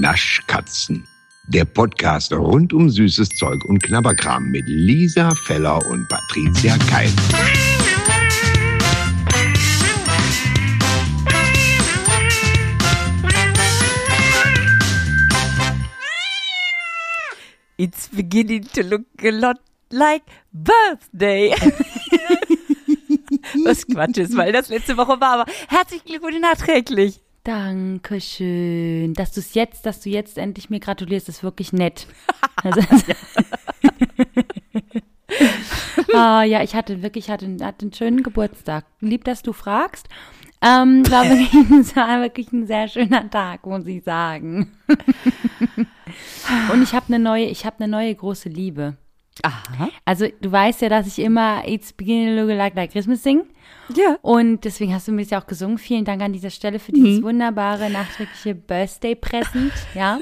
Naschkatzen. Der Podcast rund um süßes Zeug und Knabberkram mit Lisa Feller und Patricia Keil. It's beginning to look a lot like birthday. Was Quatsch ist, weil das letzte Woche war, aber herzlichen Glückwunsch nachträglich. Dankeschön. Dass du es jetzt, dass du jetzt endlich mir gratulierst, ist wirklich nett. Also, ah, ja, ich hatte wirklich, hatte, hatte einen schönen Geburtstag. Lieb, dass du fragst. Ähm, war wirklich, es war wirklich ein sehr schöner Tag, muss ich sagen. Und ich habe eine neue, ich habe eine neue große Liebe. Aha. Also du weißt ja, dass ich immer It's Beginning to Look Like, like Christmas singe. Ja. Und deswegen hast du mir das ja auch gesungen. Vielen Dank an dieser Stelle für dieses wunderbare nachträgliche Birthday-Present. Ja.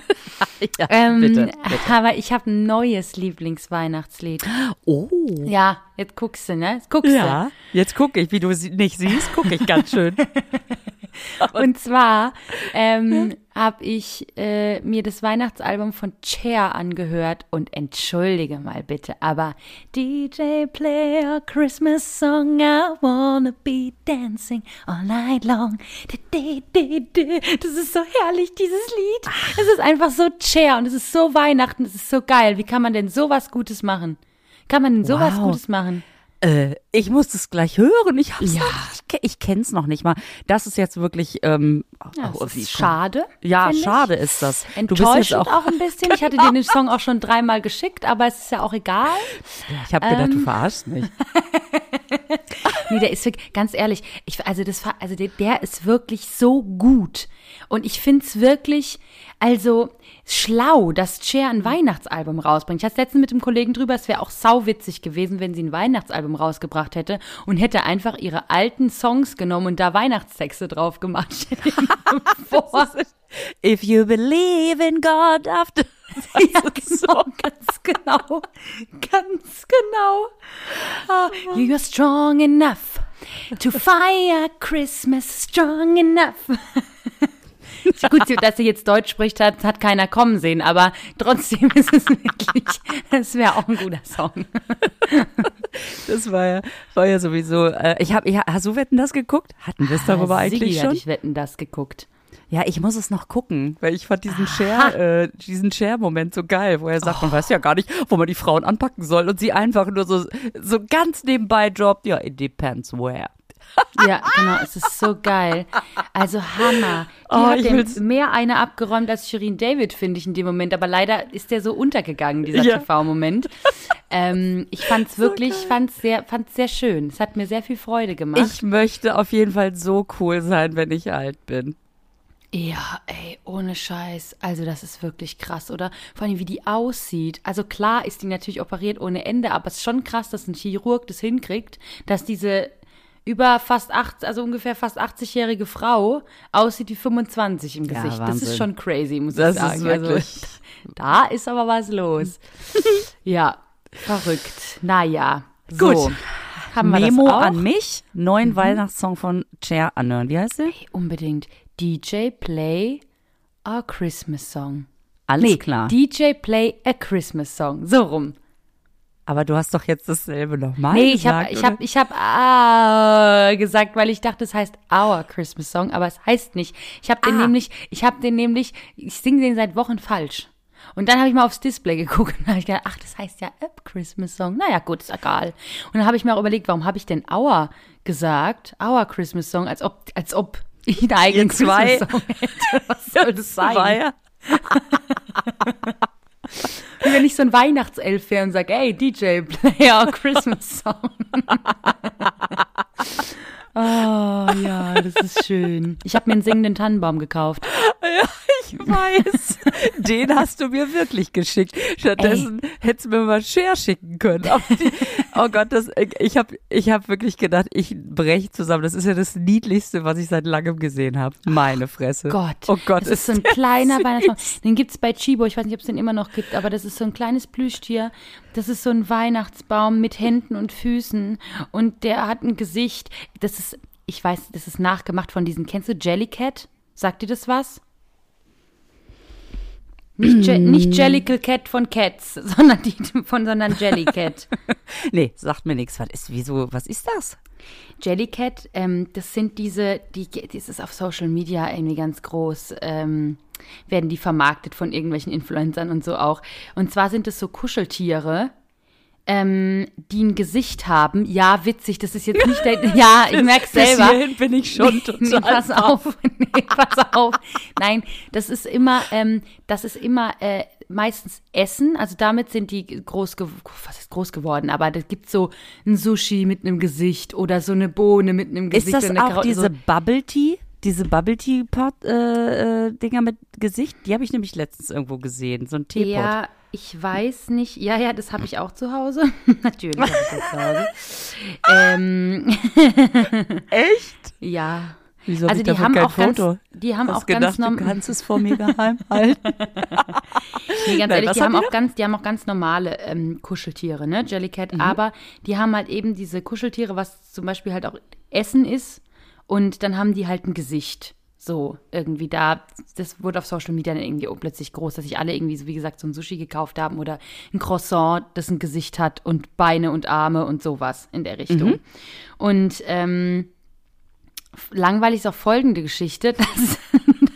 ja Ähm, bitte, bitte. Aber ich habe ein neues Lieblingsweihnachtslied. Oh. Ja, jetzt guckst du, ne? Jetzt guckst Ja, jetzt gucke ich, wie du sie nicht siehst, gucke ich ganz schön. Und zwar ähm, habe ich äh, mir das Weihnachtsalbum von Cher angehört und entschuldige mal bitte, aber DJ play a Christmas song, I wanna be dancing all night long. Das ist so herrlich, dieses Lied. Es ist einfach so Cher und es ist so Weihnachten, es ist so geil. Wie kann man denn sowas Gutes machen? Kann man denn sowas Wow. Gutes machen? Äh, ich muss das gleich hören. Ich hab's Ja. noch nicht, ich, ke- ich kenn's noch nicht mal. Das ist jetzt wirklich ähm, Ja, oh, wie ist schade. Ja, finde ich. schade ist das. Enttäuschend auch, auch, ein bisschen. Ich hatte dir den Song auch schon dreimal geschickt, aber es ist ja auch egal. ich habe gedacht, du ähm, verarschst mich. Nee, der ist wirklich, ganz ehrlich, ich, also das, also der, der ist wirklich so gut. Und ich find's wirklich, also schlau, dass Cher ein Weihnachtsalbum rausbringt. Ich hatte letztens mit dem Kollegen drüber, es wäre auch sauwitzig gewesen, wenn sie ein Weihnachtsalbum rausgebracht hätte und hätte einfach ihre alten Songs genommen und da Weihnachtstexte drauf gemacht. If you believe in God after. Ja, genau, ganz genau. Ganz genau. Ah, you're strong enough to fire Christmas strong enough. Gut, dass sie jetzt Deutsch spricht, hat, hat keiner kommen sehen, aber trotzdem ist es wirklich, es wäre auch ein guter Song. Das war ja, war ja sowieso. Äh, ich habe, ja, hast du Wetten das geguckt? Hatten wir es darüber Ah, Sigi eigentlich hat schon? Ich wetten, das geguckt. Ja, ich muss es noch gucken, weil ich fand diesen Share, äh, diesen Share-Moment so geil, wo er sagt, man weiß ja gar nicht, wo man die Frauen anpacken soll und sie einfach nur so, so ganz nebenbei droppt, ja, it depends where. Ja, genau, es ist so geil. Also Hammer. Die Oh, hat ich dem mehr eine abgeräumt als Shirin David, finde ich in dem Moment. Aber leider ist der so untergegangen, dieser Ja. TV-Moment. ähm, ich fand's wirklich, fand's sehr, fand's sehr schön. Es hat mir sehr viel Freude gemacht. Ich möchte auf jeden Fall so cool sein, wenn ich alt bin. Ja, ey, ohne Scheiß. Also das ist wirklich krass, oder? Vor allem, wie die aussieht. Also klar ist die natürlich operiert ohne Ende, aber es ist schon krass, dass ein Chirurg das hinkriegt, dass diese über fast acht, also ungefähr fast 80-jährige Frau aussieht wie 25 im Ja, Gesicht. das Wahnsinn. ist schon crazy, muss Das ich ist sagen. wirklich- Also, da ist aber was los. ja, verrückt. Naja, so. Gut. Haben wir Memo das auch? an mich, neuen Weihnachtssong von Cher anhören. Wie heißt der? Hey, unbedingt. DJ Play a Christmas Song. Alles Nee, klar. DJ Play a Christmas Song. So rum. Aber du hast doch jetzt dasselbe nochmal Nee, ich gesagt, habe ich oder? hab, ich hab ah gesagt, weil ich dachte, es heißt Our Christmas Song, aber es heißt nicht. Ich habe den Ah. nämlich, ich habe den nämlich, ich singe den seit Wochen falsch. Und dann habe ich mal aufs Display geguckt und habe ich gedacht, ach, das heißt ja A Christmas Song. Naja, gut, ist egal. Und dann habe ich mir auch überlegt, warum habe ich denn Our gesagt? Our Christmas Song, als ob, als ob ich einen eigenen zwei- Song hätte. Was soll das sein? Wie wenn ich so ein Weihnachtself wäre und sage, ey, DJ, play our Christmas Song. oh ja, das ist schön. Ich habe mir einen singenden Tannenbaum gekauft. Ja, ich weiß. Den hast du mir wirklich geschickt. Stattdessen hättest du mir mal Share schicken können. Die, oh Gott, das, ich habe ich hab wirklich gedacht, ich breche zusammen. Das ist ja das Niedlichste, was ich seit langem gesehen habe. Meine Fresse. Gott. Oh Gott. Das ist so ein kleiner. Weihnachtsbaum. Den gibt's bei Chibo. Ich weiß nicht, ob es den immer noch gibt, aber das ist so ein kleines Plüschtier. Das ist so ein Weihnachtsbaum mit Händen und Füßen. Und der hat ein Gesicht. Das ist, ich weiß, das ist nachgemacht von diesen, kennst du Jellycat? Sagt dir das was? Nicht, Je nicht Jellicle Cat von Cats, sondern die von, sondern Jellycat. nee, sagt mir nichts. Was ist, wieso, was ist das? Jellycat, ähm, das sind diese, die, das ist auf Social Media irgendwie ganz groß, ähm, werden die vermarktet von irgendwelchen Influencern und so auch. Und zwar sind es so Kuscheltiere, ähm, die ein Gesicht haben. Ja, witzig, das ist jetzt nicht der, ja, ich merke selber. Bis bin ich schon total. Nee, pass auf, nee, pass auf. Nein, das ist immer, ähm, das ist immer äh, meistens Essen. Also damit sind die groß, was ist groß geworden? Aber da gibt so ein Sushi mit einem Gesicht oder so eine Bohne mit einem Gesicht. Ist das auch diese so Bubble Tea? Diese Bubble Tea Pot äh, äh, Dinger mit Gesicht, die habe ich nämlich letztens irgendwo gesehen, so ein Teepot. Ja, ich weiß nicht. Ja, ja, das habe ich auch zu Hause. Natürlich habe ich das zu Hause. ähm. Echt? Ja. Wieso also hab die haben kein auch Foto? ganz, die haben Hast auch gedacht, ganz normal. Du kannst es vor mir geheim halten. nee, ganz Nein, ehrlich, die haben die auch ganz, die haben auch ganz normale ähm, Kuscheltiere, ne, Jellycat. Mhm. Aber die haben halt eben diese Kuscheltiere, was zum Beispiel halt auch Essen ist. Und dann haben die halt ein Gesicht. So, irgendwie da, das wurde auf Social Media dann irgendwie plötzlich groß, dass sich alle irgendwie, so wie gesagt, so ein Sushi gekauft haben oder ein Croissant, das ein Gesicht hat und Beine und Arme und sowas in der Richtung. Mhm. Und ähm, langweilig ist auch folgende Geschichte, dass,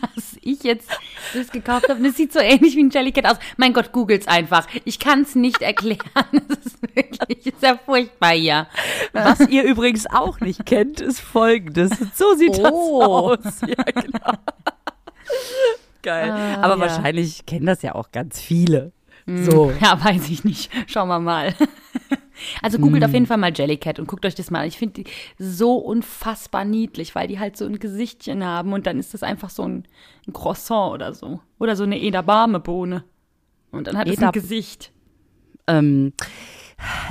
dass ich jetzt das gekauft habe und es sieht so ähnlich wie ein Jellycat aus. Mein Gott, googles einfach. Ich kann es nicht erklären. Es ist wirklich sehr furchtbar hier. Was ihr übrigens auch nicht kennt, ist folgendes. So sieht Oh. das aus. Ja, genau. Geil. Ah, Aber ja. wahrscheinlich kennen das ja auch ganz viele. So. Ja, weiß ich nicht. Schauen wir mal. Also googelt auf jeden Fall mal Jellycat und guckt euch das mal an. Ich finde die so unfassbar niedlich, weil die halt so ein Gesichtchen haben und dann ist das einfach so ein, ein Croissant oder so. Oder so eine Edamame-Bohne. Und dann hat es ein Gesicht. Ähm,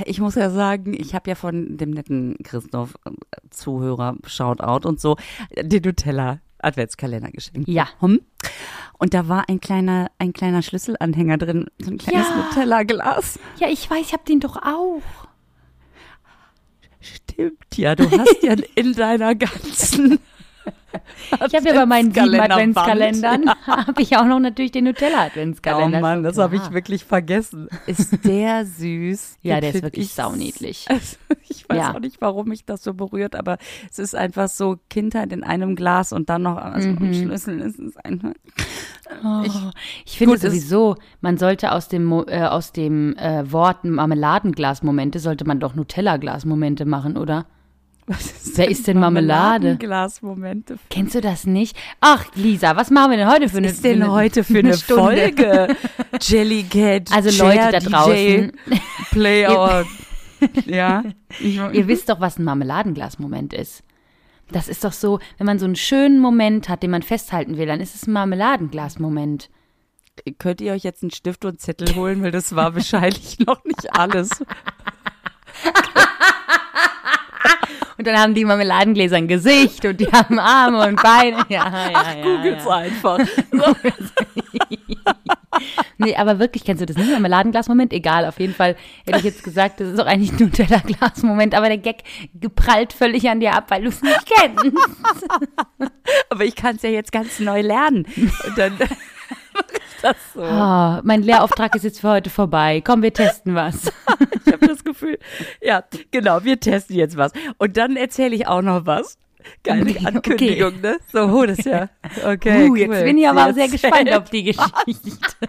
ich muss ja sagen, ich habe ja von dem netten Christoph äh, Zuhörer Shoutout und so den Nutella Adventskalender geschenkt. Ja. bekommen. Und da war ein kleiner ein kleiner Schlüsselanhänger drin, so ein kleines Ja. Nutella Glas. Ja, ich weiß, ich hab den doch auch. Stimmt ja, du hast ja in deiner ganzen Ich habe ja bei meinen sieben Adventskalendern, habe ich auch noch natürlich den Nutella-Adventskalender. Oh Mann, das habe ich wirklich vergessen. Ist der süß? Ja, Den der ist wirklich ich- sauniedlich. Also, ich weiß Ja. auch nicht, warum mich das so berührt, aber es ist einfach so Kindheit in einem Glas und dann noch also am Schlüssel ist es einfach. Ich, ich finde sowieso, man sollte aus dem, äh, aus dem äh, Wort Marmeladenglas-Momente, sollte man doch Nutella-Glas-Momente machen, oder? Was Wer ist denn Marmelade? Glasmomente. Kennst du das nicht? Ach, Lisa, was machen wir denn heute für eine Was ist denn eine- heute für eine Stunde? Folge? Jellycat. Also Cher, Leute da DJ, draußen, Play our. ja. Ihr wisst doch, was ein Marmeladenglas-Moment ist. Das ist doch so, wenn man so einen schönen Moment hat, den man festhalten will, dann ist es ein Marmeladenglas-Moment. könnt ihr euch jetzt einen Stift und Zettel holen, weil das war wahrscheinlich noch nicht alles. Und dann haben die Marmeladengläser ein Gesicht und die haben Arme und Beine. Ja, ja, ja, Googles ja. einfach. Nee, aber wirklich, kennst du das nicht? Marmeladenglas-Moment? Egal, auf jeden Fall hätte ich jetzt gesagt, das ist auch eigentlich ein Nutella-Glas-Moment, aber der Gag geprallt völlig an dir ab, weil du es nicht kennst. Aber ich kann es ja jetzt ganz neu lernen. Und dann das so. Oh, mein Lehrauftrag ist jetzt für heute vorbei. Komm, wir testen was. Ich habe das Gefühl, ja, genau, wir testen jetzt was. Und dann erzähle ich auch noch was. Geile Okay, Ankündigung, ne? So, oh, das ja. Okay. uh, cool. jetzt bin ich aber Sie sehr gespannt auf die Geschichte.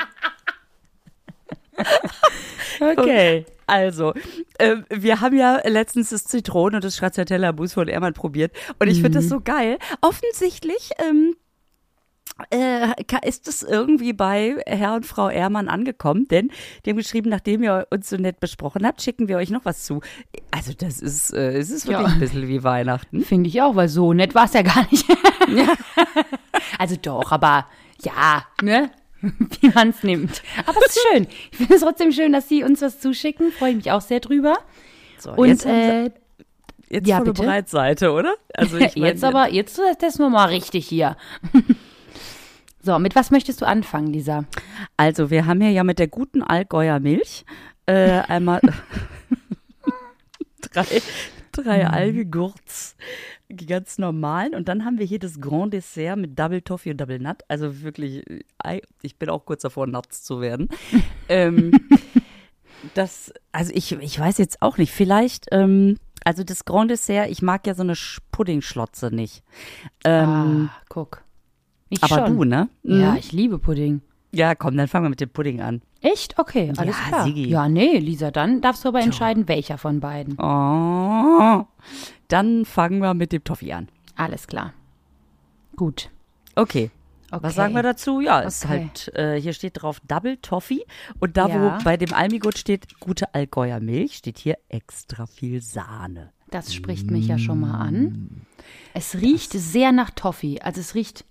okay. Also, ähm, wir haben ja letztens das Zitronen- und das Stracciatella-Mousse von Ermann probiert. Und ich finde das so geil. Offensichtlich ähm, äh, ist es irgendwie bei Herr und Frau Ehrmann angekommen, denn die haben geschrieben, nachdem ihr uns so nett besprochen habt, schicken wir euch noch was zu. Also das ist, äh, es ist wirklich Ja. ein bisschen wie Weihnachten. Finde ich auch, weil so nett war es ja gar nicht. Also doch, aber ja, ne? Wie man es nimmt. Aber es ist schön. Ich finde es trotzdem schön, dass Sie uns was zuschicken. Freue ich mich auch sehr drüber. So, Und jetzt, äh, jetzt ja, volle bitte. Breitseite, oder? Also ich mein, jetzt aber, jetzt testen wir mal richtig hier. So, mit was möchtest du anfangen, Lisa? Also, wir haben hier ja mit der guten Allgäuer Milch äh, einmal drei, drei Algegurts die ganz normalen. Und dann haben wir hier das Grand Dessert mit Double Toffee und Double Nut. Also wirklich, äh, ich bin auch kurz davor, Nuts zu werden. ähm, das, also ich, ich weiß jetzt auch nicht, vielleicht, ähm, also das Grand Dessert, ich mag ja so eine Puddingschlotze nicht. Ähm, ah, guck. Ich aber schon. du, ne? Ja, Mhm. ich liebe Pudding. Ja, komm, dann fangen wir mit dem Pudding an. Echt? Okay, alles Ja, klar. Sigi. Ja, nee, Lisa, dann darfst du aber entscheiden, welcher von beiden. Oh. Dann fangen wir mit dem Toffee an. Alles klar. Gut. Okay. Okay. Was sagen wir dazu? Ja, ist Okay. halt, äh, hier steht drauf Double Toffee. Und da, Ja. wo bei dem Almigut steht gute Allgäuer Milch, steht hier extra viel Sahne. Das spricht mich ja schon mal an. Es riecht sehr nach Toffee. Also es riecht,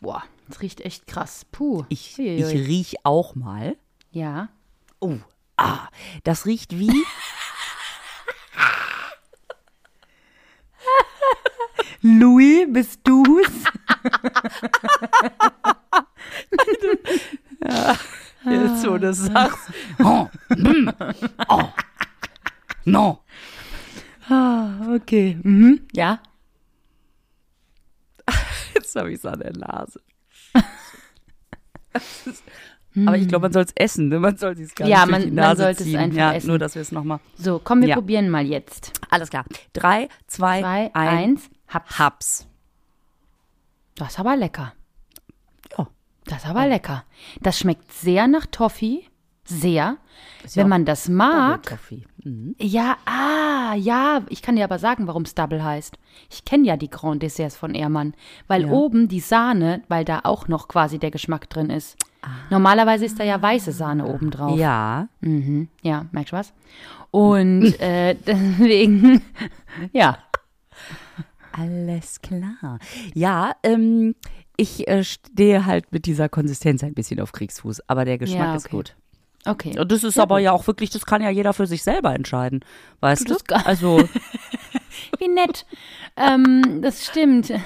boah, es riecht echt krass. Puh. Ich, Uiuiui. ich riech auch mal. ja. Oh, ah, das riecht wie. Louis, bist du's? Jetzt, wo du das sagst. Oh, mm, oh, no. Ah, okay. Mhm. Ja. Jetzt habe ich es an der Nase. Aber ich glaube, man soll es essen. Ne? Man soll es gar Ja, nicht durch man- die man Nase sollte es ziehen. einfach ja, essen. Nur, dass wir es nochmal. So, komm, wir Ja. probieren mal jetzt. Alles klar. Drei, zwei, Zwei, ein, eins, Haps. Haps. Das ist aber lecker. Ja. Das ist aber lecker. Das schmeckt sehr nach Toffee. Sehr. Ja Wenn man das mag. Mhm. Ja, ah, ja, ich kann dir aber sagen, warum es Double heißt. Ich kenne ja die Grand Desserts von Ehrmann, weil Ja. oben die Sahne, weil da auch noch quasi der Geschmack drin ist. Normalerweise ist da ja weiße Sahne oben drauf. Ja. Mhm, ja, merkst du was? Und äh, deswegen, ja. Alles klar. Ja, ähm, ich äh, stehe halt mit dieser Konsistenz ein bisschen auf Kriegsfuß, aber der Geschmack Ja, ist okay. gut. Okay. Und das ist Ja, aber gut. ja auch wirklich, das kann ja jeder für sich selber entscheiden. Weißt Du, du? Also, Wie nett. ähm, das stimmt.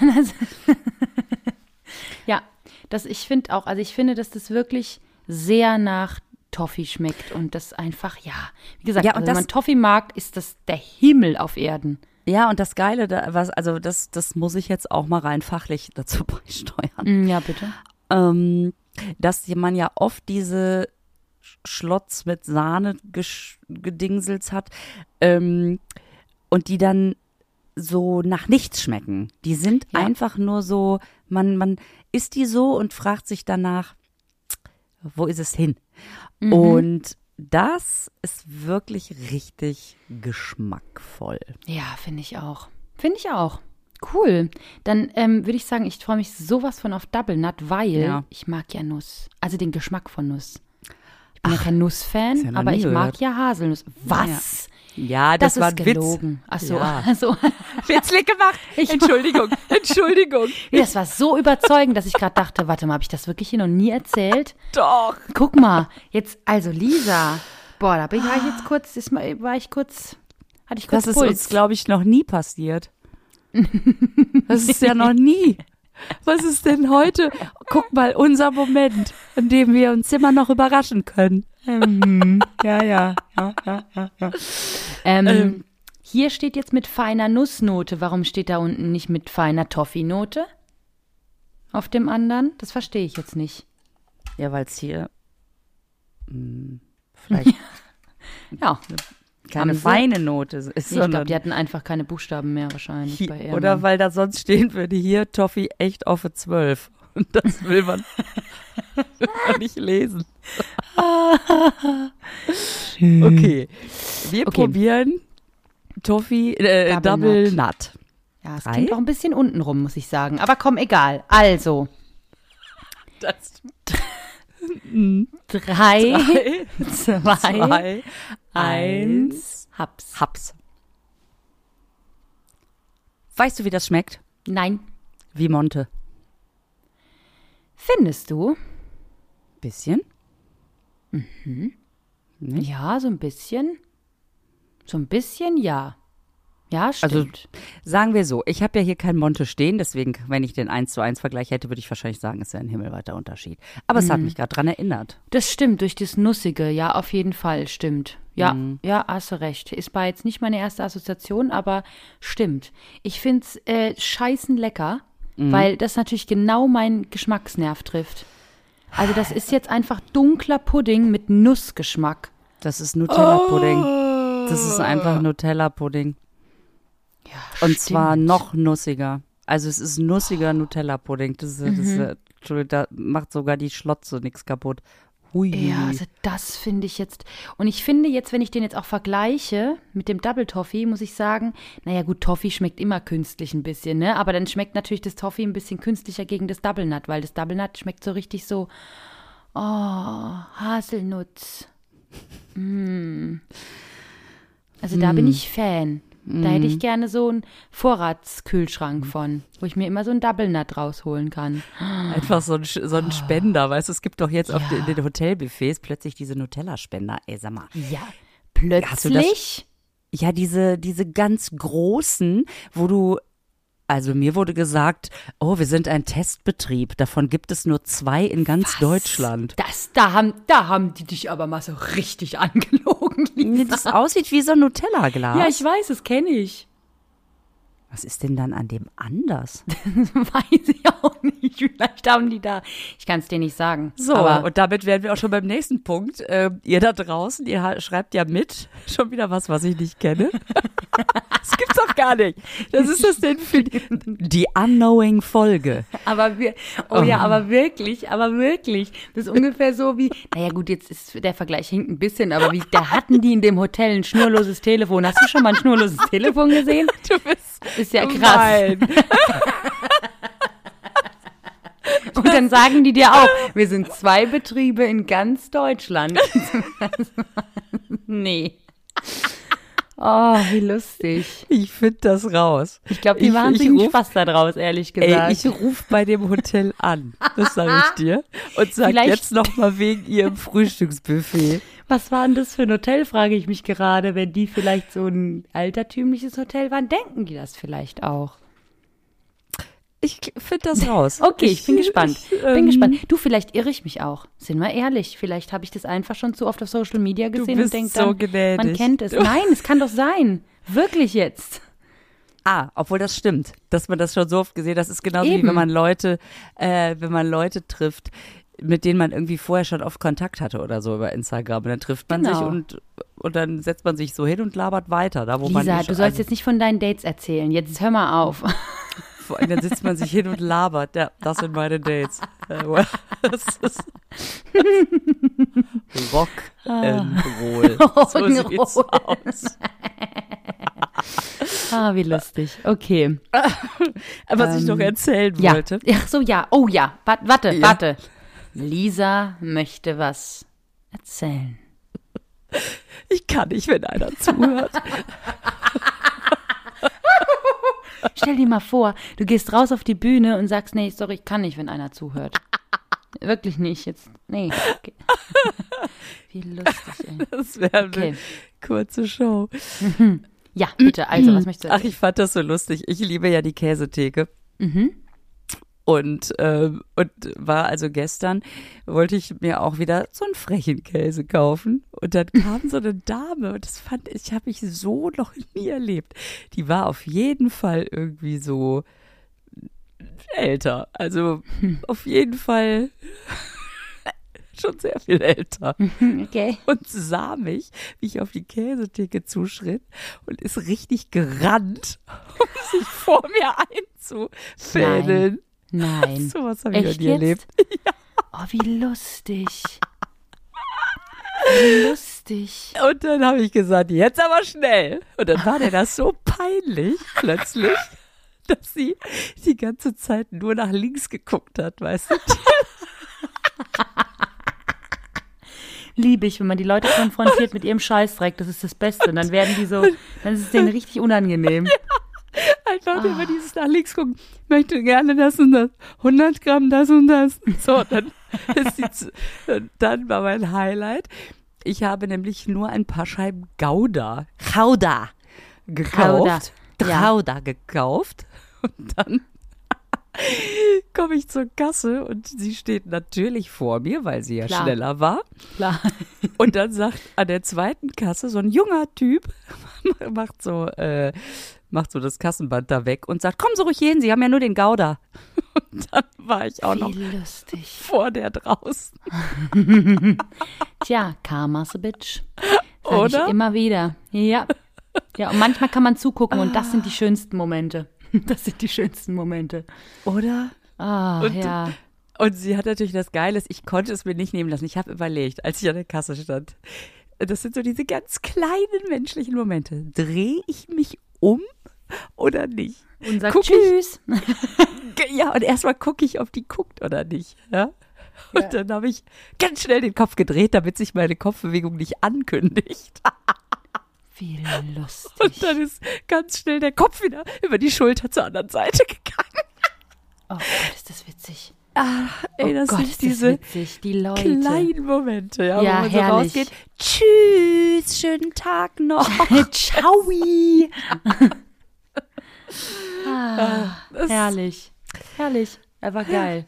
Ja, das, ich finde auch, also ich finde, dass das wirklich sehr nach Toffee schmeckt und das einfach, ja, wie gesagt, Ja, also wenn man Toffee mag, ist das der Himmel auf Erden. ja, und das Geile, da, was, also das, das muss ich jetzt auch mal rein fachlich dazu beisteuern. Mm, Ja, bitte. ähm, dass man ja oft diese Schlotz mit Sahne gedingselts hat ähm, und die dann so nach nichts schmecken. Die sind Ja. einfach nur so, man, man isst die so und fragt sich danach, wo ist es hin? Mhm. Und das ist wirklich richtig geschmackvoll. Ja, finde ich auch. Finde ich auch. Cool. Dann ähm, würde ich sagen, ich freue mich sowas von auf Double Nut, weil Ja. ich mag ja Nuss. Also den Geschmack von Nuss. Ich bin ja kein Nussfan, ist ja aber ich mag gehört. ja Haselnuss. Was? Ja, Das, das, war ist ein Witz. gelogen. Ach so, Ja. also, Witzlig gemacht. Entschuldigung, Entschuldigung. das war so überzeugend, dass ich gerade dachte, warte mal, habe ich das wirklich hier noch nie erzählt? Doch. Guck mal, jetzt, also Lisa, boah, da bin ich, war ich jetzt kurz, ist war ich kurz, hatte ich kurz Das ist Puls. uns, glaube ich, noch nie passiert. Das ist ja noch nie. Was ist denn heute? Guck mal, unser Moment, in dem wir uns immer noch überraschen können. Ja, ja, ja, ja, ja. Ähm, Ähm. hier steht jetzt mit feiner Nussnote. Warum steht da unten nicht mit feiner Toffee-Note? Auf dem anderen? Das verstehe ich jetzt nicht. Ja, weil es hier mh, vielleicht Ja, keine feine Note ist, ich glaube, die hatten einfach keine Buchstaben mehr wahrscheinlich hier, bei Ehrmann. oder weil da sonst stehen würde, hier Toffee echt auf 12. Und das will man, will man nicht lesen. Okay, wir Okay. probieren Toffee, äh, Double Double, Nut. Nut. Ja, es Drei? klingt auch ein bisschen unten rum, muss ich sagen. Aber komm, egal. Also, Das drei, drei, zwei, zwei, eins, Haps. Haps. Weißt du, wie das schmeckt? Nein, Wie Monte. findest du? Bisschen. Nicht? Ja, so ein bisschen. So ein bisschen, ja. Ja, Also, stimmt. Sagen wir so, ich habe ja hier kein Monte stehen, deswegen, wenn ich den 1 zu 1 Vergleich hätte, würde ich wahrscheinlich sagen, es ist ja ein himmelweiter Unterschied. Aber es hat mich gerade dran erinnert. Das stimmt, durch das Nussige, ja, auf jeden Fall, stimmt. Ja, Mhm. ja, hast du recht. Ist bei jetzt nicht meine erste Assoziation, aber stimmt. Ich find's äh, scheißen lecker, Mhm. weil das natürlich genau meinen Geschmacksnerv trifft. Also das ist jetzt einfach dunkler Pudding mit Nussgeschmack. Das ist Nutella-Pudding. Das ist einfach Nutella-Pudding. Ja, Und zwar stimmt. noch nussiger. Also es ist nussiger Nutella-Pudding. Das, das äh, Entschuldigung, da macht sogar die Schlotze nichts kaputt. Hui. Ja, also das finde ich jetzt. Und ich finde jetzt, wenn ich den jetzt auch vergleiche mit dem Double Toffee, muss ich sagen, naja gut, Toffee schmeckt immer künstlich ein bisschen, ne? Aber dann schmeckt natürlich das Toffee ein bisschen künstlicher gegen das Double Nut, weil das Double Nut schmeckt so richtig so, oh, Haselnuss. Mm. Also da bin ich Fan. Da hätte ich gerne so einen Vorratskühlschrank von, wo ich mir immer so ein Double Nut rausholen kann. Einfach so ein, Sch- so ein Spender, weißt du, es gibt doch jetzt auf. Ja. den, den Hotelbuffets plötzlich diese Nutella-Spender. Ey, sag mal. Ja, plötzlich. Ja, diese, diese ganz großen, wo du, also mir wurde gesagt, oh, wir sind ein Testbetrieb, davon gibt es nur zwei in ganz Deutschland. Das, da haben, da haben die dich aber mal so richtig angelogen, Lisa. Das aussieht wie so ein Nutella-Glas. Ja, ich weiß, das kenne ich. Was ist denn dann an dem anders? weiß ich auch nicht. Vielleicht haben die da. Ich kann es dir nicht sagen. So, aber und damit wären wir auch schon beim nächsten Punkt. Äh, ihr da draußen, ihr schreibt ja mit. Schon wieder was, was ich nicht kenne. das gibt's doch gar nicht. Das ist das denn für die, die unknowing Folge. aber wir, oh ja, aber wirklich, aber wirklich. Das ist ungefähr so wie, naja gut, jetzt ist der Vergleich hinkt ein bisschen, aber wie, da hatten die in dem Hotel ein schnurloses Telefon. Hast du schon mal ein schnurloses Telefon gesehen? Du bist Ist ja krass. gemein. Und dann sagen die dir auch, wir sind zwei Betriebe in ganz Deutschland. nee. Oh, wie lustig. Ich finde das raus. Ich glaube, die machen ich sich ruf- Spaß daraus, ehrlich gesagt. Ey, ich rufe bei dem Hotel an. Das sage ich dir. Und sag Vielleicht- jetzt noch mal wegen ihrem Frühstücksbuffet. Was war denn das für ein Hotel, frage ich mich gerade. Wenn die vielleicht so ein altertümliches Hotel waren, denken die das vielleicht auch. Ich finde das raus. Okay, ich, bin gespannt. ich, bin ähm, gespannt. Du, vielleicht irre ich mich auch. Sind wir ehrlich. Vielleicht habe ich das einfach schon zu oft auf Social Media gesehen und denke so dann, man kennt es. Nein, es kann doch sein. Wirklich jetzt. Ah, obwohl das stimmt, dass man das schon so oft gesehen hat. Das ist genauso wie Eben. wenn man Leute, äh, wenn man Leute trifft, mit denen man irgendwie vorher schon oft Kontakt hatte oder so über Instagram. Und dann trifft man sich Genau. und, und dann setzt man sich so hin und labert weiter. Da, wo man Lisa, du sollst jetzt nicht von deinen Dates erzählen. Jetzt hör mal auf. Allem, dann sitzt man sich hin und labert. Ja, das sind meine Dates. Äh, das ist Rock and Roll. So sieht's aus. Ah, wie lustig. Okay. Was ich noch erzählen Ja. wollte. Ach so, ja. Oh ja. Wa- Warte, Ja. warte. Lisa möchte was erzählen. Ich kann nicht, wenn einer zuhört. Stell dir mal vor, du gehst raus auf die Bühne und sagst, nee, sorry, ich kann nicht, wenn einer zuhört. Wirklich nicht. Jetzt, nee. Okay. Wie lustig, ey. Das wäre eine Okay. kurze Show. Ja, bitte. Also, was möchtest du Ach, ich fand das so lustig. Ich liebe ja die Käsetheke. Mhm. Und, ähm, und war also gestern, wollte ich mir auch wieder so einen frechen Käse kaufen. Und dann kam so eine Dame und das fand ich, habe ich so noch nie erlebt. Die war auf jeden Fall irgendwie so älter. Also auf jeden Fall schon sehr viel älter. Okay. und sah mich, wie ich auf die Käsetheke zuschritt und ist richtig gerannt, um sich vor mir einzufädeln. Nein. So was habe ich noch Echt nie jetzt? erlebt. Oh, wie lustig. Wie lustig. Und dann habe ich gesagt, jetzt aber schnell. Und dann war der das so peinlich plötzlich, dass sie die ganze Zeit nur nach links geguckt hat, weißt du? Liebe ich, wenn man die Leute konfrontiert mit ihrem Scheißdreck. Das ist das Beste. Und dann werden die so, dann ist es denen richtig unangenehm. Einfach nur über dieses nach links gucken. Ich möchte gerne das und das. 100 Gramm das und das. So, dann ist die, dann war mein Highlight. Ich habe nämlich nur ein paar Scheiben Gouda, Gouda gekauft. Gouda, ja. Gouda gekauft. Und dann komme ich zur Kasse und sie steht natürlich vor mir, weil sie ja Klar. schneller war. Klar. Und dann sagt an der zweiten Kasse so ein junger Typ, macht so, äh, macht so das Kassenband da weg und sagt, kommen Sie ruhig hier hin, Sie haben ja nur den Gouda. Und dann war ich auch noch Wie lustig. vor der draußen. Tja, Karma's a bitch. Sag Oder? Immer wieder. Ja. Ja, und manchmal kann man zugucken und das sind die schönsten Momente. Das sind die schönsten Momente. Oder? Ah, Und- ja. Und sie hat natürlich das Geile, ich konnte es mir nicht nehmen lassen. Ich habe überlegt, als ich an der Kasse stand. Das sind so diese ganz kleinen menschlichen Momente. Drehe ich mich um oder nicht? Und sagt Guck ich- Tschüss. Ge- Ja, und erstmal gucke ich, ob die guckt oder nicht. Ja? Und dann habe ich ganz schnell den Kopf gedreht, damit sich meine Kopfbewegung nicht ankündigt. Wie lustig. Und dann ist ganz schnell der Kopf wieder über die Schulter zur anderen Seite gegangen. Oh Gott, ist das witzig. Ey, oh das Gott, sind ist diese witzig. Die Leute. kleinen Momente, ja, Ja, wo man so herrlich. rausgeht. Tschüss, schönen Tag noch. Ciao. Das, Herrlich. Herrlich. Einfach geil.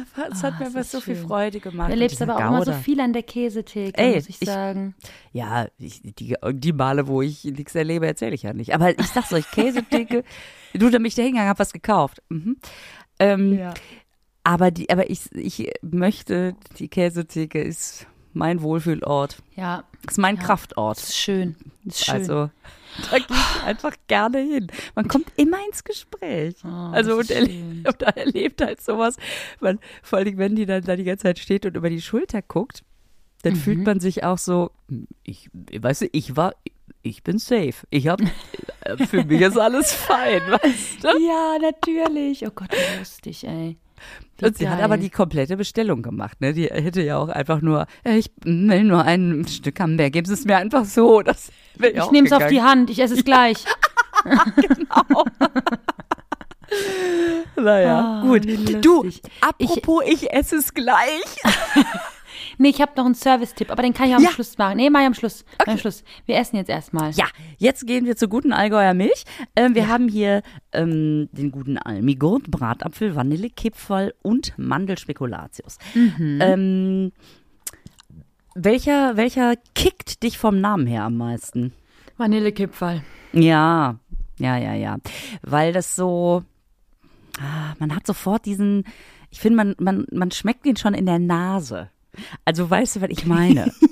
das hat Ah, mir das so viel schön. Freude gemacht. Du erlebst aber auch immer so Gouda. viel an der Käsetheke, Ey, muss ich, ich- sagen. Ja, ich, die, die Male, wo ich nichts erlebe, erzähle ich ja nicht. Aber ich sag's euch, Käsetheke, du, da bin ich da hingegangen, hab was gekauft. Mhm. Ähm, Aber die, aber ich, ich möchte, die Käsetheke ist mein Wohlfühlort. Ja, Ist mein Ja. Kraftort. das ist schön. Das ist schön. Also, da gehe ich einfach gerne hin. Man kommt immer ins Gespräch. Oh, also, und, ist erle schön. und da erlebt halt sowas. Man, vor allem, wenn die dann da die ganze Zeit steht und über die Schulter guckt, dann Mhm. fühlt man sich auch so, ich, weißt du, ich war, ich bin safe. Ich hab, äh, für mich ist alles fein, weißt du? ja, natürlich. Oh Gott, wie lustig, ey. Und sie hat aber die komplette Bestellung gemacht, ne? Die hätte ja auch einfach nur, äh, ich will nur ein Stück Camembert, geben Sie es mir einfach so. Das Ich nehme es auf die Hand, ich esse es gleich. Naja, Ah, gut. wie Du, lustig. apropos, ich, esse es gleich. Nee, ich habe noch einen Service-Tipp, aber den kann ich am Ja. Schluss machen. Nee, mach ich am Schluss. Ich am Schluss. Wir essen jetzt erstmal. Ja, jetzt gehen wir zur guten Allgäuer Milch. Ähm, wir haben hier ähm, den guten Almigurt, Bratapfel, Vanillekipferl und Mandelspekulatius. Ähm, welcher, welcher kickt dich vom Namen her am meisten? Vanillekipferl. Ja, ja, ja, ja. Weil das so, ah, man hat sofort diesen, ich finde, man, man, man schmeckt ihn schon in der Nase. Also weißt du, was ich meine?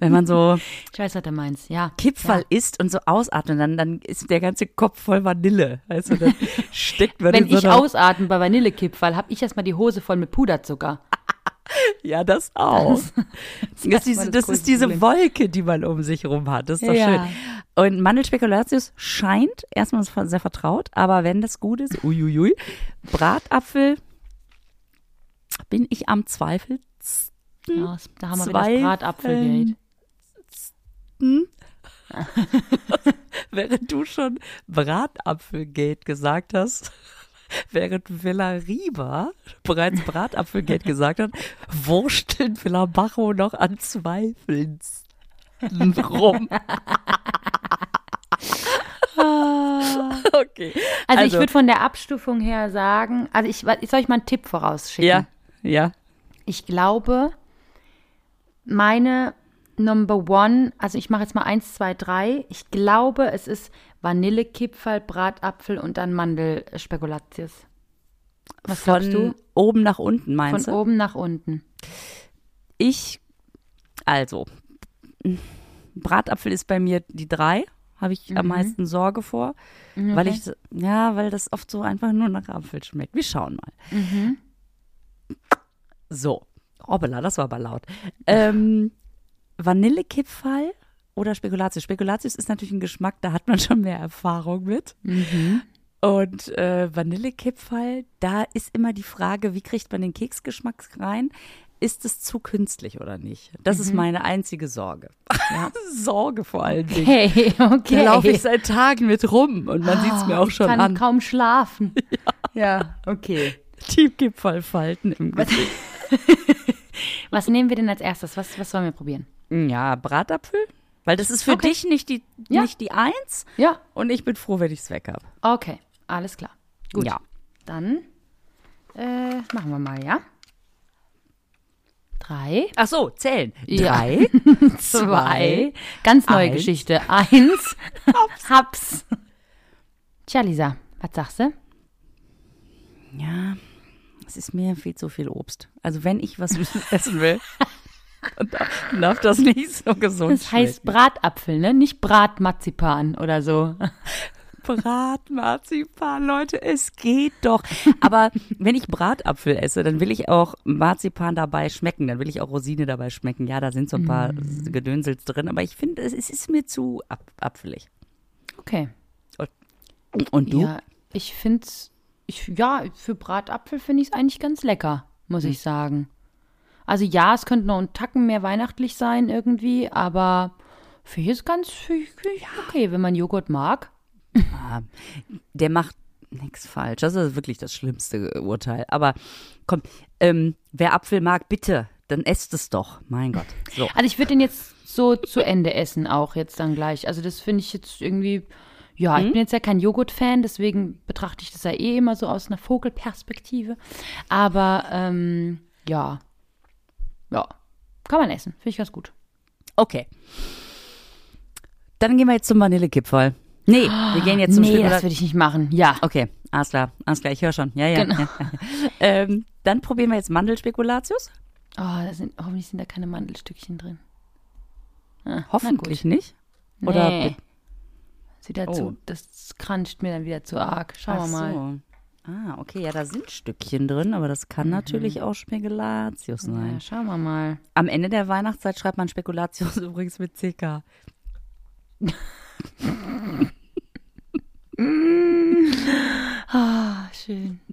Wenn man so Ich weiß, was du meinst. Ja. Kipferl Ja. isst und so ausatmet, dann, dann ist der ganze Kopf voll Vanille. Also dann steckt man Wenn so ich ausatme bei Vanillekipferl, habe ich erstmal die Hose voll mit Puderzucker. Ja, das auch. Das, ist, erstmal diese, das das ist diese Problem. Wolke, die man um sich rum hat. Das ist doch Ja. schön. Und Mandelspekulatius scheint erstmal sehr vertraut, aber wenn das gut ist, uiuiui, Bratapfel bin ich am zweifelsten. Ja, da haben wir wieder das. Bratapfelgate. Während du schon Bratapfelgate gesagt hast, während Villa Riva bereits Bratapfelgate gesagt hat, wursteln Villa Bacho noch an Zweifeln rum. okay. Also, ich würde von der Abstufung her sagen, also ich, ich soll ich mal einen Tipp vorausschicken. Ja, ja. Ich glaube, meine Number One, also ich mache jetzt mal eins, zwei, drei. Ich glaube, es ist Vanillekipferl, Bratapfel und dann Mandelspekulatius. Was Von glaubst du? oben nach unten Von meinst du? oben nach unten. Ich, also, Bratapfel ist bei mir die drei, habe ich Mhm. am meisten Sorge vor, weil ich, ja, weil das oft so einfach nur nach Apfel schmeckt. Wir schauen mal. Mhm. So, hoppala, das war aber laut. Ähm, Vanillekipferl oder Spekulatius? Spekulatius ist natürlich ein Geschmack, da hat man schon mehr Erfahrung mit. Mhm. Und äh, Vanillekipferl, da ist immer die Frage, wie kriegt man den Keksgeschmack rein? Ist es zu künstlich oder nicht? Das ist meine einzige Sorge. Sorge vor allen Dingen. Hey, okay. Da laufe ich seit Tagen mit rum und man sieht es mir auch schon kann an. kaum schlafen. Ja, okay. Die Kipferlfalten im Gesicht. Was nehmen wir denn als erstes? Was, was sollen wir probieren? Ja, Bratapfel. Weil das ist für Okay. dich nicht die, Ja. nicht die Eins Ja, und ich bin froh, wenn ich es weg habe. okay. Alles klar. Gut. Ja. Dann äh, machen wir mal, ja? Drei. Ach so, zählen. Ja. Drei, Zwei. Ganz neue eins. Geschichte. Eins. Haps. Tja, Lisa, was sagst du? Ja, es ist mir viel zu viel Obst. Also wenn ich was essen will, dann darf, das nicht so gesund Das heißt schmecken. Bratapfel, ne? Nicht Bratmarzipan oder so. Bratmarzipan, Leute, es geht doch. Aber wenn ich Bratapfel esse, dann will ich auch Marzipan dabei schmecken. Dann will ich auch Rosine dabei schmecken. Ja, da sind so ein paar Gedönsels drin, aber ich finde, es, es ist mir zu ab, apfelig. Okay. Und du? Ja, ich find's, ich, ja, für Bratapfel finde ich es eigentlich ganz lecker, muss Hm. ich sagen. Also ja, es könnte noch ein Tacken mehr weihnachtlich sein irgendwie, aber für hier ist ganz find ich- find ich okay, wenn man Joghurt mag. Ah, der macht nichts falsch. Das ist wirklich das schlimmste Urteil. Aber komm, ähm, wer Apfel mag, bitte, dann esst es doch. Mein Gott. So. Also ich würde den jetzt so zu Ende essen auch jetzt dann gleich. Also das finde ich jetzt irgendwie, ja, ich bin jetzt ja kein Joghurt-Fan, deswegen betrachte ich das ja eh immer so aus einer Vogelperspektive. Aber ähm, ja, ja, kann man essen, finde ich ganz gut. Okay. Dann gehen wir jetzt zum Vanillekipferl. Nee, wir gehen jetzt zum nee, Spekulatius. das würde ich nicht machen. Ja. Okay, alles klar, alles klar, ich höre schon. Ja, ja. Genau. ja. ähm, dann probieren wir jetzt Mandelspekulatius. Oh, da sind, hoffentlich sind da keine Mandelstückchen drin. Ah, Hoffentlich nicht. Oder nee. Ist wieder Oh. das cruncht mir dann wieder zu arg. Schauen Ach wir mal. so. Ah, okay, ja, da sind Stückchen drin, aber das kann natürlich auch Spekulatius sein. Ja, schauen wir mal. Am Ende der Weihnachtszeit schreibt man Spekulatius übrigens mit CK. Ah, schön.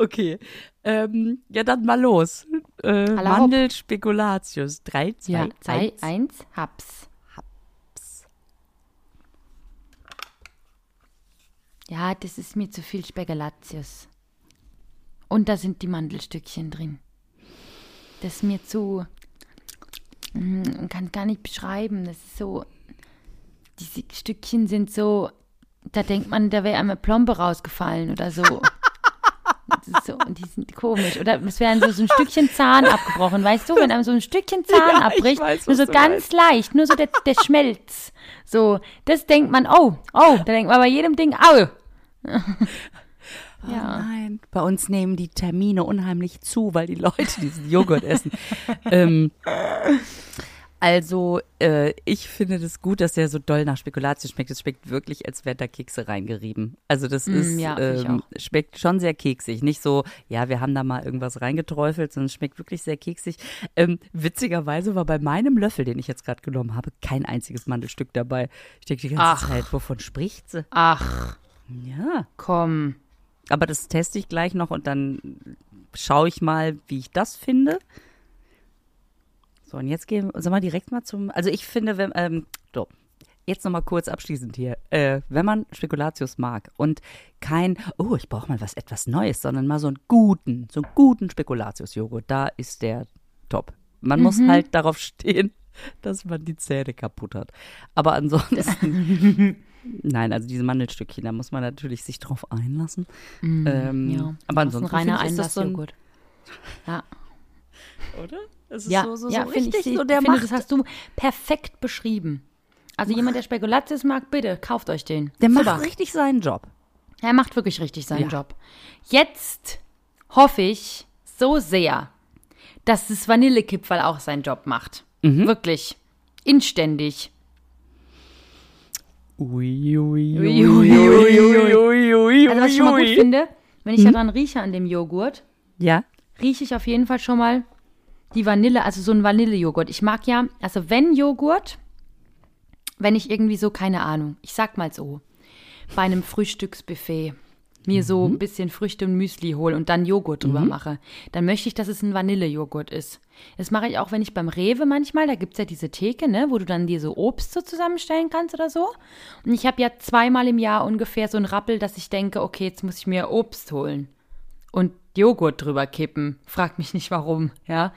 Okay. Ähm, ja, dann mal los. Äh. Mandel Spekulatius. Drei, zwei, Ja, zwei, eins. eins, Ja, das ist mir zu viel Spekulatius. Und da sind die Mandelstückchen drin. Das ist mir zu. Mm, kann gar nicht beschreiben. Das ist so. Diese Stückchen sind so. Da denkt man, da wäre einmal Plombe rausgefallen oder so. So, und die sind komisch. Oder es wäre so, so ein Stückchen Zahn abgebrochen, weißt du? Wenn einem so ein Stückchen Zahn Ja, ich abbricht, weiß, nur so ganz leicht, nur so der, der Schmelz. So, das denkt man, oh, oh, da denkt man bei jedem Ding, au. Oh nein. Bei uns nehmen die Termine unheimlich zu, weil die Leute diesen Joghurt essen. ähm, also, äh, ich finde das gut, dass der so doll nach Spekulatius schmeckt. Es schmeckt wirklich, als wären da Kekse reingerieben. Also, das ist, Mm, ja, find ich ähm, schmeckt schon sehr keksig. Nicht so, ja, wir haben da mal irgendwas reingeträufelt, sondern es schmeckt wirklich sehr keksig. Ähm, witzigerweise war bei meinem Löffel, den ich jetzt gerade genommen habe, kein einziges Mandelstück dabei. Ich denke die ganze Ach. Zeit, wovon spricht sie? Ach, Ja. komm. Aber das teste ich gleich noch und dann schaue ich mal, wie ich das finde. So, und jetzt gehen wir direkt mal zum. Also ich finde, wenn, ähm, so, jetzt nochmal kurz abschließend hier. Äh, wenn man Spekulatius mag und kein, oh, ich brauche mal was etwas Neues, sondern mal so einen guten, so einen guten Spekulatius-Joghurt, da ist der top. Man muss halt darauf stehen, dass man die Zähne kaputt hat. Aber ansonsten. Nein, also diese Mandelstückchen, da muss man natürlich sich drauf einlassen. ähm, Ja, aber ist ein ansonsten reiner das so ein, Einlassjoghurt. Ja, oder? Es ist ja, so, so, ja so finde richtig, ich, so der finde, macht, das hast du perfekt beschrieben. Also jemand, der Spekulatius mag, bitte, kauft euch den. der Super. macht richtig seinen Job. Er macht wirklich richtig seinen Ja. Job. Jetzt hoffe ich so sehr, dass das Vanillekipferl auch seinen Job macht. Mhm. Wirklich. Inständig. Ui, ui, Ui, Also was ich schon mal gut finde, wenn Mhm. ich daran rieche an dem Joghurt, Ja, rieche ich auf jeden Fall schon mal die Vanille, also so ein Vanillejoghurt. Ich mag ja, also wenn Joghurt, wenn ich irgendwie so, keine Ahnung, ich sag mal so, bei einem Frühstücksbuffet mir so ein bisschen Früchte und Müsli hole und dann Joghurt drüber mache, dann möchte ich, dass es ein Vanillejoghurt ist. Das mache ich auch, wenn ich beim Rewe manchmal, da gibt's ja diese Theke, ne, wo du dann dir so Obst so zusammenstellen kannst oder so. Und ich habe ja zweimal im Jahr ungefähr so ein Rappel, dass ich denke, okay, jetzt muss ich mir Obst holen und Joghurt drüber kippen. Frag mich nicht warum, ja.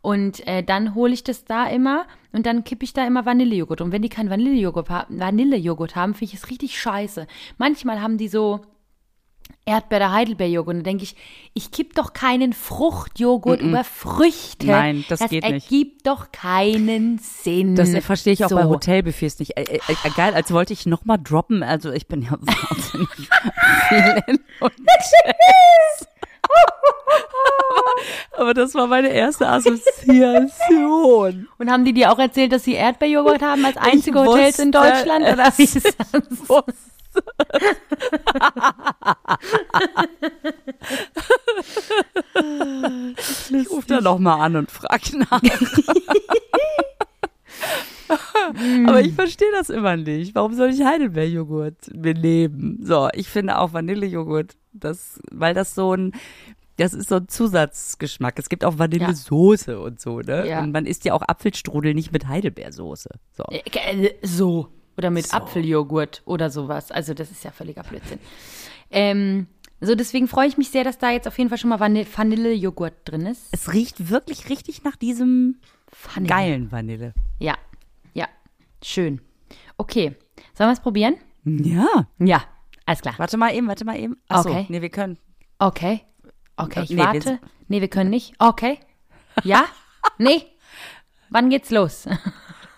Und äh, dann hole ich das da immer und dann kippe ich da immer Vanillejoghurt. Und wenn die keinen Vanillejoghurt, Vanillejoghurt haben, finde ich es richtig scheiße. Manchmal haben die so, Erdbeer- Heidelbeerjoghurt. Und dann denke ich, ich kipp doch keinen Fruchtjoghurt über Früchte. Nein, das das geht nicht. ergibt doch keinen Sinn. Das verstehe ich auch so. bei Hotelbuffets nicht. Äh, äh, geil, als wollte ich nochmal droppen. Also ich bin ja wahnsinnig viel in Hotels. Aber, aber das war meine erste Assoziation. Und haben die dir auch erzählt, dass sie Erdbeerjoghurt haben als einzige Hotels in wusste Deutschland? Oder wie ist das? Ich rufe da nochmal an und frag nach. Aber ich verstehe das immer nicht. Warum soll ich Heidelbeerjoghurt nehmen? So, ich finde auch Vanillejoghurt, das, weil das so ein, das ist so ein Zusatzgeschmack. Es gibt auch Vanillesoße und so, ne? Ja. Und man isst ja auch Apfelstrudel nicht mit Heidelbeersoße. So. Äh, So. Oder mit Apfeljoghurt oder sowas. Also das ist ja völliger Blödsinn. Ähm, so, deswegen freue ich mich sehr, dass da jetzt auf jeden Fall schon mal Vanille- Vanillejoghurt drin ist. Es riecht wirklich richtig nach diesem Vanille. geilen Vanille. Ja, ja, schön. Okay, sollen wir es probieren? Ja. Ja, alles klar. Warte mal eben, warte mal eben. Achso, Okay. nee, wir können. Okay, okay, ich Nee, wir warte. sind- nee, wir können nicht. Okay, ja, nee. Wann geht's los?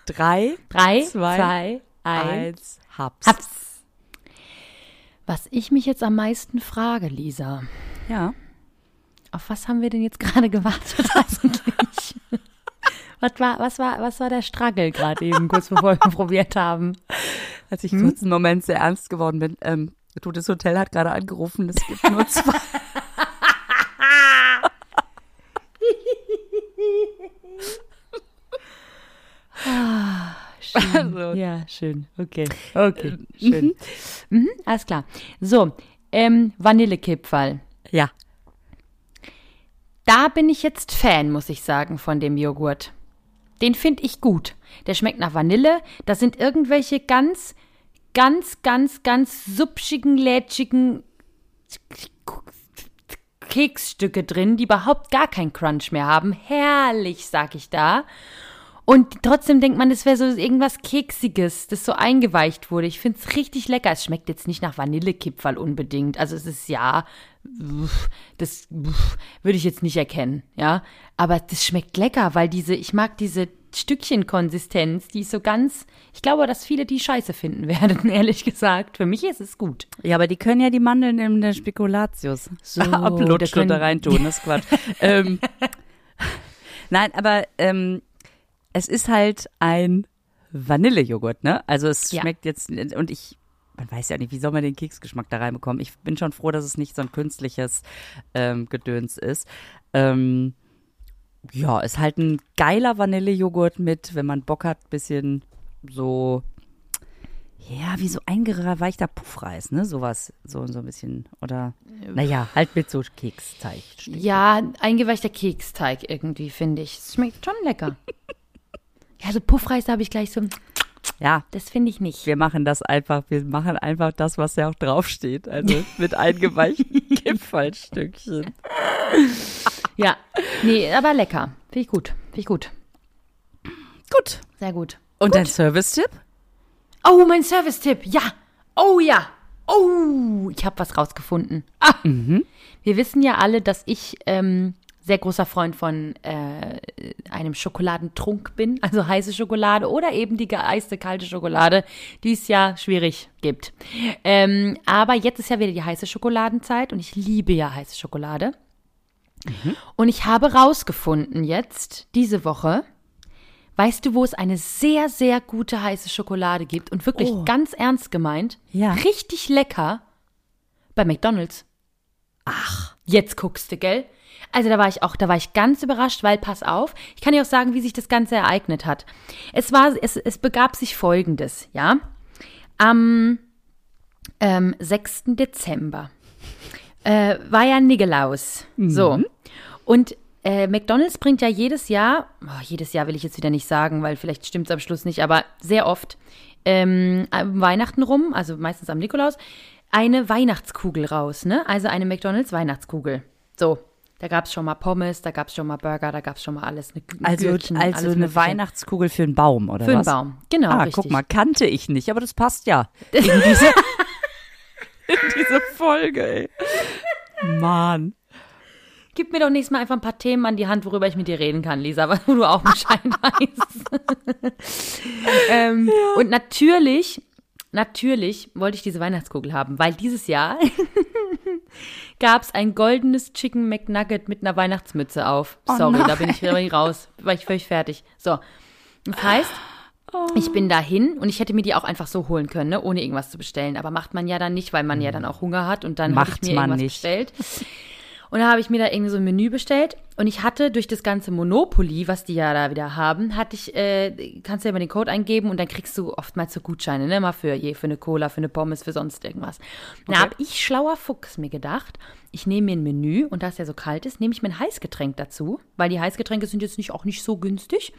Drei, Drei, Zwei, zwei, eins. eins, Haps. Hab's. Was ich mich jetzt am meisten frage, Lisa, Ja. auf was haben wir denn jetzt gerade gewartet eigentlich? Was, war, was, war, was war der Struggle gerade eben, kurz bevor wir probiert haben? Als ich kurz einen Moment sehr ernst geworden bin, ähm, das Hotel hat gerade angerufen, es gibt nur zwei. Schön. Also, Ja, schön. Okay. Okay. Schön. Mhm, alles klar. So, ähm, Vanillekipferl. ja. Da bin ich jetzt Fan, muss ich sagen, von dem Joghurt. Den finde ich gut. Der schmeckt nach Vanille. Da sind irgendwelche ganz, ganz, ganz, ganz supschigen, lätschigen Keksstücke drin, die überhaupt gar keinen Crunch mehr haben. Herrlich, sag ich da. Und trotzdem denkt man, es wäre so irgendwas Keksiges, das so eingeweicht wurde. Ich finde es richtig lecker. Es schmeckt jetzt nicht nach Vanillekipferl unbedingt. Also es ist ja, das würde ich jetzt nicht erkennen, ja. Aber das schmeckt lecker, weil diese, ich mag diese Stückchenkonsistenz, die ist so ganz, ich glaube, dass viele die scheiße finden werden, ehrlich gesagt. Für mich ist es gut. Ja, aber die können ja die Mandeln in der Spekulatius So, ablutschen können- da reintun, das ist Quatsch. ähm, nein, aber ähm, es ist halt ein Vanillejoghurt, ne? Also es Ja. schmeckt jetzt, und ich, man weiß ja nicht, wie soll man den Keksgeschmack da reinbekommen? Ich bin schon froh, dass es nicht so ein künstliches ähm, Gedöns ist. Ähm, ja, ist halt ein geiler Vanillejoghurt mit, wenn man Bock hat, bisschen so, ja, wie so eingereichter Puffreis, ne? Sowas, so, so ein bisschen, oder, naja, halt mit so Keksteig. Ja, eingeweichter Keksteig irgendwie, finde ich. Es schmeckt schon lecker. ja, so Puffreis habe ich gleich so, Ja, das finde ich nicht. wir machen das einfach, wir machen einfach das, was ja auch draufsteht, also mit eingeweichten Kipferlstückchen. Ja, nee, aber lecker. Finde ich gut. Finde ich gut. Gut. Sehr gut. Und dein Service-Tipp? Oh, mein Service-Tipp. Ja. Oh ja. Oh, ich habe was rausgefunden. Ah. Wir wissen ja alle, dass ich ähm, sehr großer Freund von äh, einem Schokoladentrunk bin, also heiße Schokolade oder eben die geeiste kalte Schokolade, die es ja schwierig gibt. Ähm, aber jetzt ist ja wieder die heiße Schokoladenzeit und ich liebe ja heiße Schokolade. Und ich habe rausgefunden jetzt, diese Woche, weißt du, wo es eine sehr, sehr gute heiße Schokolade gibt und wirklich Oh. ganz ernst gemeint, Ja. richtig lecker, bei McDonald's. Ach. Jetzt guckst du, gell? Also da war ich auch, da war ich ganz überrascht, weil pass auf, ich kann dir auch sagen, wie sich das Ganze ereignet hat. Es war, es, es begab sich folgendes, ja. Am ähm, 6. Dezember äh, war ja Nigelaus. So. Und äh, McDonalds bringt ja jedes Jahr, oh, jedes Jahr will ich jetzt wieder nicht sagen, weil vielleicht stimmt es am Schluss nicht, aber sehr oft ähm, am Weihnachten rum, also meistens am Nikolaus, eine Weihnachtskugel raus, ne? Also eine McDonalds Weihnachtskugel. So. Da gab es schon mal Pommes, da gab es schon mal Burger, da gab es schon mal alles. Eine, ein Also, Gürkchen, also alles eine Mögliche. Weihnachtskugel für einen Baum, oder Für einen was? Baum. Genau, Ah, richtig. guck mal, kannte ich nicht, aber das passt ja. In diese, in diese Folge, ey. Mann. Gib mir doch nächstes Mal einfach ein paar Themen an die Hand, worüber ich mit dir reden kann, Lisa, wo du auch Bescheid weißt. ähm, ja. Und natürlich, natürlich wollte ich diese Weihnachtskugel haben, weil dieses Jahr gab es ein goldenes Chicken McNugget mit einer Weihnachtsmütze auf. Oh Sorry, oh da bin ich wieder raus. War ich völlig fertig. So. Das heißt, oh. ich bin dahin und ich hätte mir die auch einfach so holen können, ne, ohne irgendwas zu bestellen. Aber macht man ja dann nicht, weil man ja dann auch Hunger hat und dann macht ich mir man irgendwas nicht. bestellt. Und da habe ich mir da irgendwie so ein Menü bestellt und ich hatte durch das ganze Monopoly, was die ja da wieder haben, hatte ich, äh, kannst du ja mal den Code eingeben und dann kriegst du oftmals so Gutscheine, ne, mal für je, für eine Cola, für eine Pommes, für sonst irgendwas. Okay. Da habe ich schlauer Fuchs mir gedacht, ich nehme mir ein Menü und da es ja so kalt ist, nehme ich mir ein Heißgetränk dazu, weil die Heißgetränke sind jetzt nicht auch nicht so günstig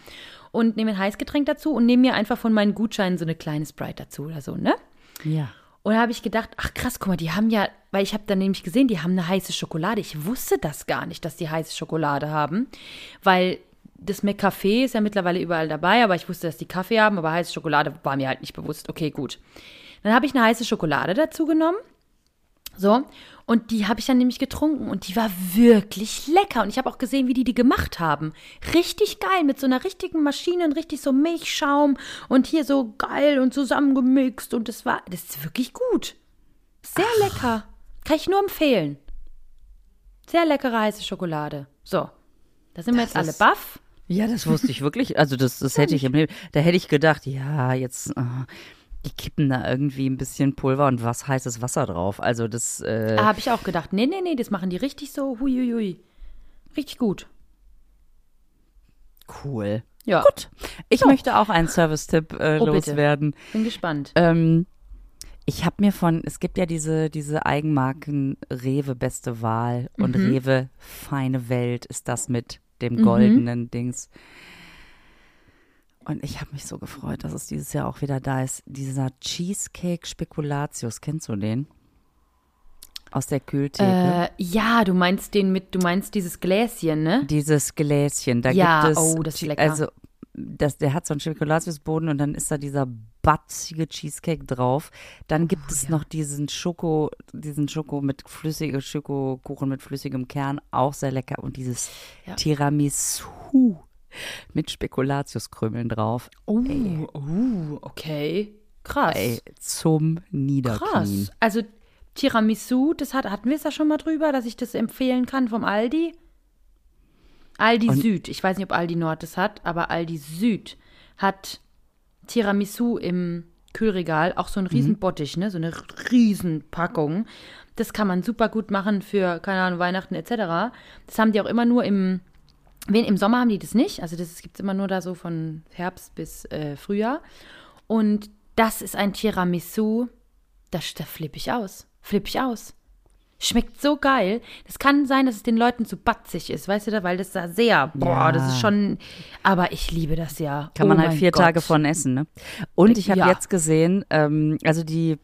und nehme ein Heißgetränk dazu und nehme mir einfach von meinen Gutscheinen so eine kleine Sprite dazu oder so, ne? Ja. Und da habe ich gedacht, ach krass, guck mal, die haben ja, weil ich habe dann nämlich gesehen, die haben eine heiße Schokolade. Ich wusste das gar nicht, dass die heiße Schokolade haben, weil das McCafé ist ja mittlerweile überall dabei, aber ich wusste, dass die Kaffee haben, aber heiße Schokolade war mir halt nicht bewusst. Okay, gut. Dann habe ich eine heiße Schokolade dazu genommen. So, und die habe ich dann nämlich getrunken und die war wirklich lecker. Und ich habe auch gesehen, wie die die gemacht haben. Richtig geil, mit so einer richtigen Maschine und richtig so Milchschaum und hier so geil und zusammengemixt. Und das war, das ist wirklich gut. Sehr Ach. lecker. Kann ich nur empfehlen. Sehr leckere heiße Schokolade. So, da sind wir jetzt alle baff. Ja, das wusste ich wirklich. Also das, das hätte ich im Leben, da hätte ich gedacht, ja, jetzt, uh, die kippen da irgendwie ein bisschen Pulver und was heißes Wasser drauf. Also das. Äh Habe ich auch gedacht. Nee, nee, nee, das machen die richtig so, huiuiui. Richtig gut. Cool. Ja. Gut. Ich so. möchte auch einen Service-Tipp äh, oh, loswerden. Bitte. Bin gespannt. Ähm, ich habe mir von, es gibt ja diese, diese Eigenmarken Rewe Beste Wahl und mhm. Rewe Feine Welt ist das mit dem mhm. goldenen mhm. Dings. Und ich habe mich so gefreut, dass es dieses Jahr auch wieder da ist. Dieser Cheesecake Spekulatius, kennst du den? Aus der Kühltheke. Äh, ja, du meinst den mit, du meinst dieses Gläschen, ne? Dieses Gläschen. Da ja, gibt es, oh, das ist lecker. Also, das, der hat so einen Spekulatiusboden und dann ist da dieser batzige Cheesecake drauf. Dann gibt oh, es ja. noch diesen Schoko, diesen Schoko mit flüssigem Schokokuchen mit flüssigem Kern, auch sehr lecker. Und dieses ja. Tiramisu mit Spekulatiuskrümeln drauf. Oh, oh, okay. Krass. Ey, zum Niederknien. Krass. Also Tiramisu, das hat, hatten wir es ja schon mal drüber, dass ich das empfehlen kann vom Aldi. Aldi Und Süd. Ich weiß nicht, ob Aldi Nord das hat, aber Aldi Süd hat Tiramisu im Kühlregal, auch so ein Riesenbottich, mhm. ne? So eine Riesenpackung. Das kann man super gut machen für, keine Ahnung, Weihnachten etc. Das haben die auch immer nur im im Sommer haben die das nicht. Also das gibt es immer nur da so von Herbst bis äh, Frühjahr. Und das ist ein Tiramisu, da, da flippe ich aus. Flippe ich aus. Schmeckt so geil. Das kann sein, dass es den Leuten zu batzig ist, weißt du da, weil das da sehr, boah, ja. das ist schon, aber ich liebe das ja. Kann oh man halt vier Gott. Tage von essen, ne? Und ich habe ja. jetzt gesehen, ähm, also die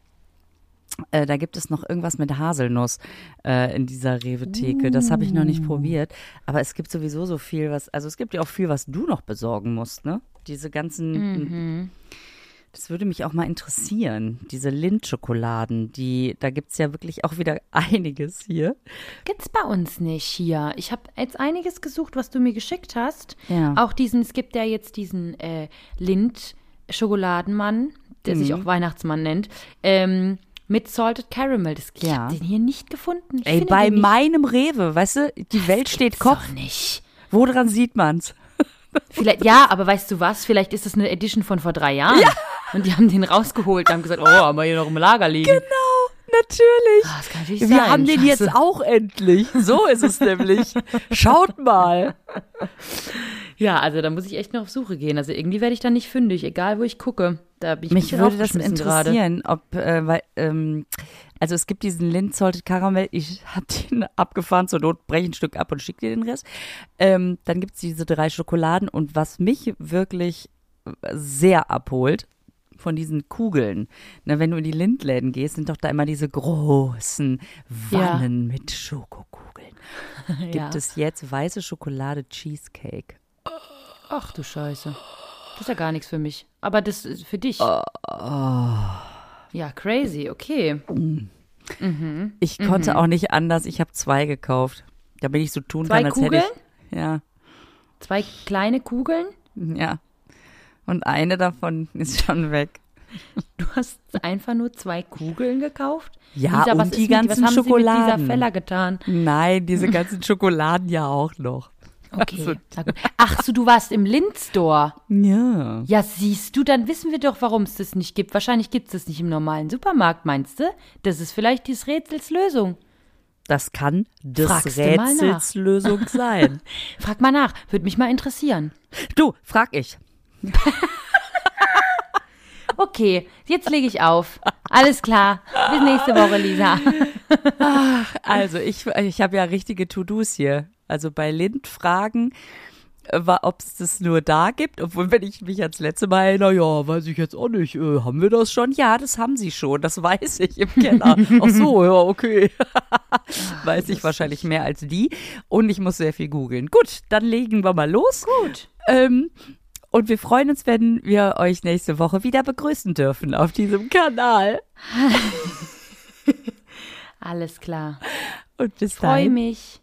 äh, da gibt es noch irgendwas mit Haselnuss äh, in dieser Rewe-Theke. Das habe ich noch nicht uh. probiert. Aber es gibt sowieso so viel, was, also es gibt ja auch viel, was du noch besorgen musst, ne? Diese ganzen, mhm. das würde mich auch mal interessieren. Diese Lindschokoladen, die, da gibt es ja wirklich auch wieder einiges hier. Gibt's bei uns nicht hier. Ich habe jetzt einiges gesucht, was du mir geschickt hast. Ja. Auch diesen, es gibt ja jetzt diesen äh, Lind-Schokoladenmann, der mhm. sich auch Weihnachtsmann nennt. Ähm, mit Salted Caramel. Das, ich ja. habe den hier nicht gefunden. Ich Ey, bei meinem Rewe, weißt du, die das Welt steht Kopf. Nicht. Woran sieht man's? Vielleicht, ja, aber weißt du was? Vielleicht ist das eine Edition von vor drei Jahren. Ja. Und die haben den rausgeholt und haben gesagt, oh, haben wir hier noch im Lager liegen. Genau, natürlich. Oh, das kann natürlich wir sein. haben den Scheiße. jetzt auch endlich. So ist es nämlich. Schaut mal. Ja, also da muss ich echt noch auf Suche gehen. Also irgendwie werde ich da nicht fündig, egal wo ich gucke. Da bin ich Mich würde das interessieren, grade. ob, äh, weil, ähm, also es gibt diesen Lind Salted Caramel, ich habe den abgefahren, zur Not breche ein Stück ab und schicke dir den Rest. Ähm, dann gibt es diese drei Schokoladen und was mich wirklich sehr abholt, von diesen Kugeln. Na, wenn du in die Lindläden gehst, sind doch da immer diese großen Wannen ja. mit Schokokugeln. Gibt ja. es jetzt weiße Schokolade Cheesecake? Ach du Scheiße. Das ist ja gar nichts für mich. Aber das ist für dich. Oh, oh. Ja, crazy, okay. Mhm. Ich konnte auch nicht anders. Ich habe zwei gekauft, damit ich so tun Zwei kann, als Kugeln? hätte ich. Ja, Zwei kleine Kugeln? ja. Und eine davon ist schon weg. Du hast einfach nur zwei Kugeln gekauft? Ja, und was die ganzen mit, was haben Schokoladen. Sie mit dieser Feller getan? Nein, diese ganzen Schokoladen ja auch noch. Okay. Also-. Ach so, du warst im Lind-Store. Ja. Ja, siehst du, dann wissen wir doch, warum es das nicht gibt. Wahrscheinlich gibt es das nicht im normalen Supermarkt, meinst du? Das ist vielleicht des Rätsels Lösung. Das kann des Fragst Rätsels Lösung sein. Frag mal nach, würde mich mal interessieren. Du, frag ich. Okay, jetzt lege ich auf. Alles klar. Bis nächste Woche, Lisa. Also, ich, ich habe ja richtige To-Dos hier. Also bei Lind fragen, ob es das nur da gibt, obwohl, wenn ich mich ans letzte Mal erinnere, ja, weiß ich jetzt auch nicht, äh, haben wir das schon? Ja, das haben sie schon, das weiß ich im Keller. Ach so, ja, okay. weiß ich wahrscheinlich mehr als die. Und ich muss sehr viel googeln. Gut, dann legen wir mal los. Gut. Ähm, und wir freuen uns, wenn wir euch nächste Woche wieder begrüßen dürfen auf diesem Kanal. Alles klar. Und bis Freue dahin, mich.